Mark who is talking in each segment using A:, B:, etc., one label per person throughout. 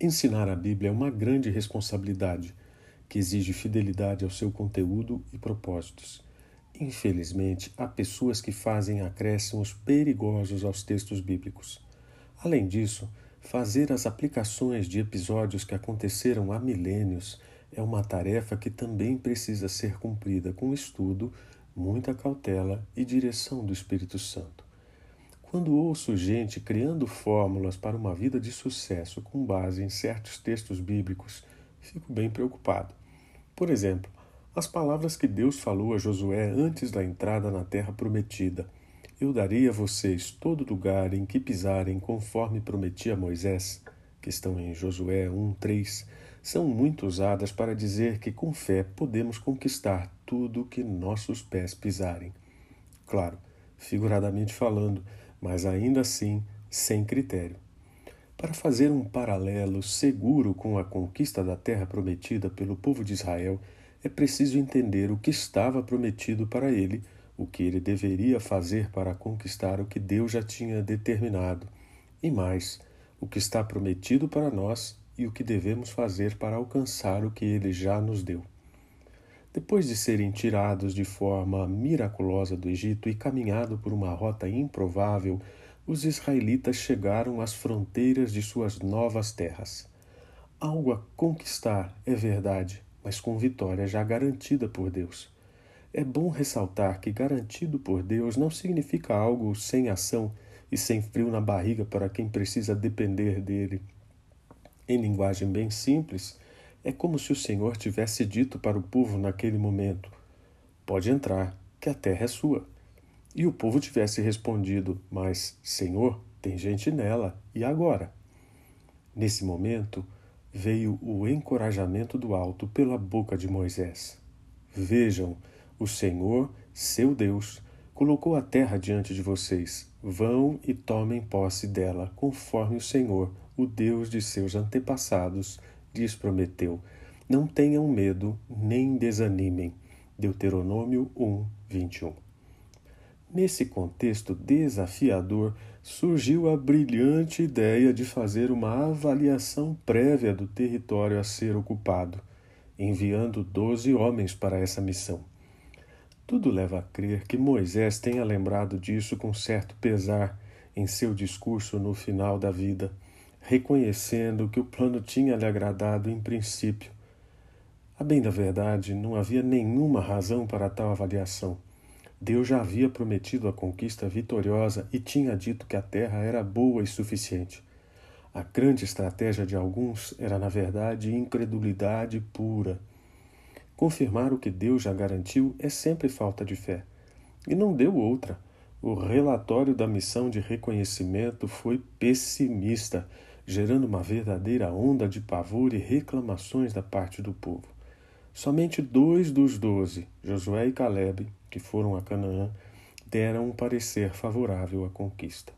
A: Ensinar a Bíblia é uma grande responsabilidade que exige fidelidade ao seu conteúdo e propósitos. Infelizmente, há pessoas que fazem acréscimos perigosos aos textos bíblicos. Além disso, fazer as aplicações de episódios que aconteceram há milênios é uma tarefa que também precisa ser cumprida com estudo, muita cautela e direção do Espírito Santo. Quando ouço gente criando fórmulas para uma vida de sucesso com base em certos textos bíblicos, fico bem preocupado. Por exemplo, as palavras que Deus falou a Josué antes da entrada na terra prometida. Eu darei a vocês todo lugar em que pisarem, conforme prometi a Moisés, que estão em Josué 1:3, são muito usadas para dizer que com fé podemos conquistar tudo que nossos pés pisarem. Claro, figuradamente falando, mas ainda assim sem critério. Para fazer um paralelo seguro com a conquista da terra prometida pelo povo de Israel, é preciso entender o que estava prometido para ele, o que ele deveria fazer para conquistar o que Deus já tinha determinado, e mais, o que está prometido para nós e o que devemos fazer para alcançar o que ele já nos deu. Depois de serem tirados de forma miraculosa do Egito e caminhado por uma rota improvável, os israelitas chegaram às fronteiras de suas novas terras. Algo a conquistar, é verdade, mas com vitória já garantida por Deus. É bom ressaltar que garantido por Deus não significa algo sem ação e sem frio na barriga para quem precisa depender dele. Em linguagem bem simples, é como se o Senhor tivesse dito para o povo naquele momento: Pode entrar, que a terra é sua. E o povo tivesse respondido: Mas, Senhor, tem gente nela, e agora? Nesse momento, veio o encorajamento do alto pela boca de Moisés. Vejam, o Senhor, seu Deus, colocou a terra diante de vocês. Vão e tomem posse dela, conforme o Senhor, o Deus de seus antepassados, lhes prometeu: Não tenham medo, nem desanimem. Deuteronômio 1, 21. Nesse contexto desafiador, surgiu a brilhante ideia de fazer uma avaliação prévia do território a ser ocupado, enviando doze homens para essa missão. Tudo leva a crer que Moisés tenha lembrado disso com certo pesar em seu discurso no final da vida reconhecendo que o plano tinha lhe agradado em princípio. A bem da verdade, não havia nenhuma razão para tal avaliação. Deus já havia prometido a conquista vitoriosa e tinha dito que a terra era boa e suficiente. A grande estratégia de alguns era, na verdade, incredulidade pura. Confirmar o que Deus já garantiu é sempre falta de fé. E não deu outra. O relatório da missão de reconhecimento foi pessimista gerando uma verdadeira onda de pavor e reclamações da parte do povo. Somente dois dos doze, Josué e Caleb, que foram a Canaã, deram um parecer favorável à conquista.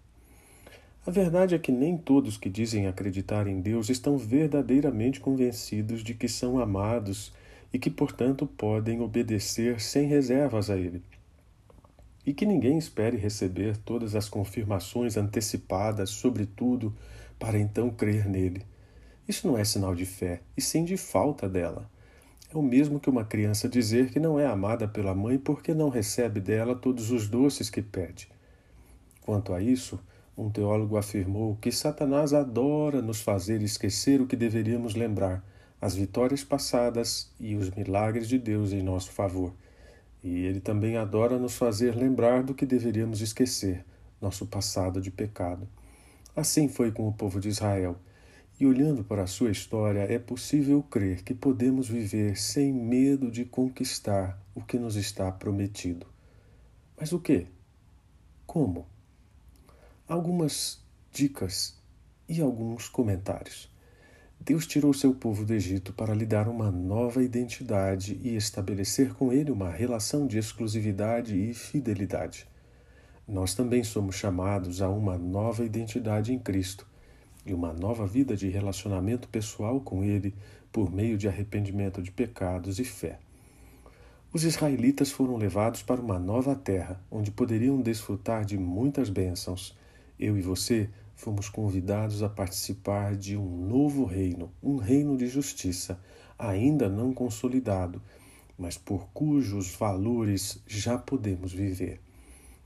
A: A verdade é que nem todos que dizem acreditar em Deus estão verdadeiramente convencidos de que são amados e que, portanto, podem obedecer sem reservas a Ele. E que ninguém espere receber todas as confirmações antecipadas sobre tudo para então crer nele. Isso não é sinal de fé, e sim de falta dela. É o mesmo que uma criança dizer que não é amada pela mãe porque não recebe dela todos os doces que pede. Quanto a isso, um teólogo afirmou que Satanás adora nos fazer esquecer o que deveríamos lembrar, as vitórias passadas e os milagres de Deus em nosso favor. E ele também adora nos fazer lembrar do que deveríamos esquecer, nosso passado de pecado. Assim foi com o povo de Israel. E olhando para a sua história, é possível crer que podemos viver sem medo de conquistar o que nos está prometido. Mas o que? Como? Algumas dicas e alguns comentários. Deus tirou seu povo do Egito para lhe dar uma nova identidade e estabelecer com ele uma relação de exclusividade e fidelidade nós também somos chamados a uma nova identidade em Cristo e uma nova vida de relacionamento pessoal com Ele por meio de arrependimento de pecados e fé. Os israelitas foram levados para uma nova terra, onde poderiam desfrutar de muitas bênçãos. Eu e você fomos convidados a participar de um novo reino, um reino de justiça, ainda não consolidado, mas por cujos valores já podemos viver.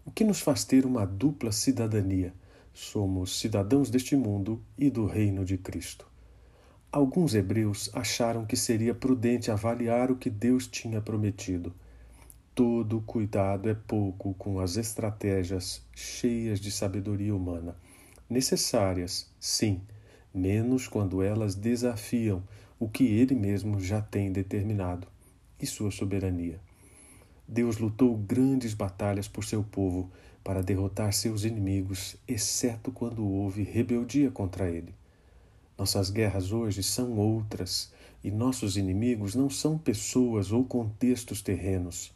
A: O que nos faz ter uma dupla cidadania? Somos cidadãos deste mundo e do reino de Cristo. Alguns hebreus acharam que seria prudente avaliar o que Deus tinha prometido. Todo cuidado é pouco com as estratégias cheias de sabedoria humana. Necessárias, sim, menos quando elas desafiam o que ele mesmo já tem determinado e sua soberania. Deus lutou grandes batalhas por seu povo para derrotar seus inimigos, exceto quando houve rebeldia contra ele. Nossas guerras hoje são outras e nossos inimigos não são pessoas ou contextos terrenos.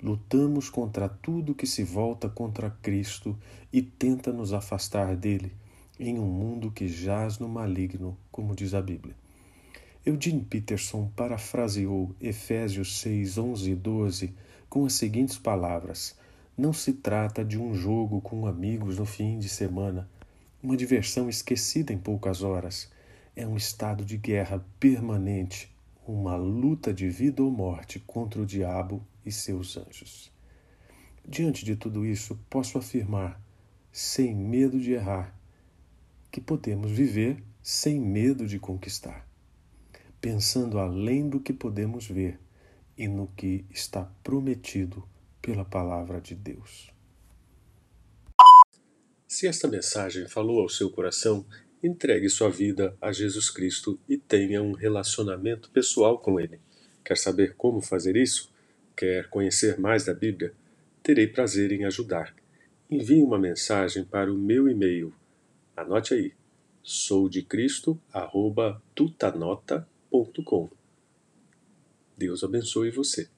A: Lutamos contra tudo que se volta contra Cristo e tenta nos afastar dele em um mundo que jaz no maligno, como diz a Bíblia. Eugene Peterson parafraseou Efésios 6, 11 e 12 com as seguintes palavras: Não se trata de um jogo com amigos no fim de semana, uma diversão esquecida em poucas horas. É um estado de guerra permanente, uma luta de vida ou morte contra o diabo e seus anjos. Diante de tudo isso, posso afirmar, sem medo de errar, que podemos viver sem medo de conquistar, pensando além do que podemos ver e no que está prometido pela palavra de Deus. Se esta mensagem falou ao seu coração, entregue sua vida a Jesus Cristo e tenha um relacionamento pessoal com Ele. Quer saber como fazer isso? Quer conhecer mais da Bíblia? Terei prazer em ajudar. Envie uma mensagem para o meu e-mail. Anote aí: soudecristo@tutanota.com. Deus abençoe você.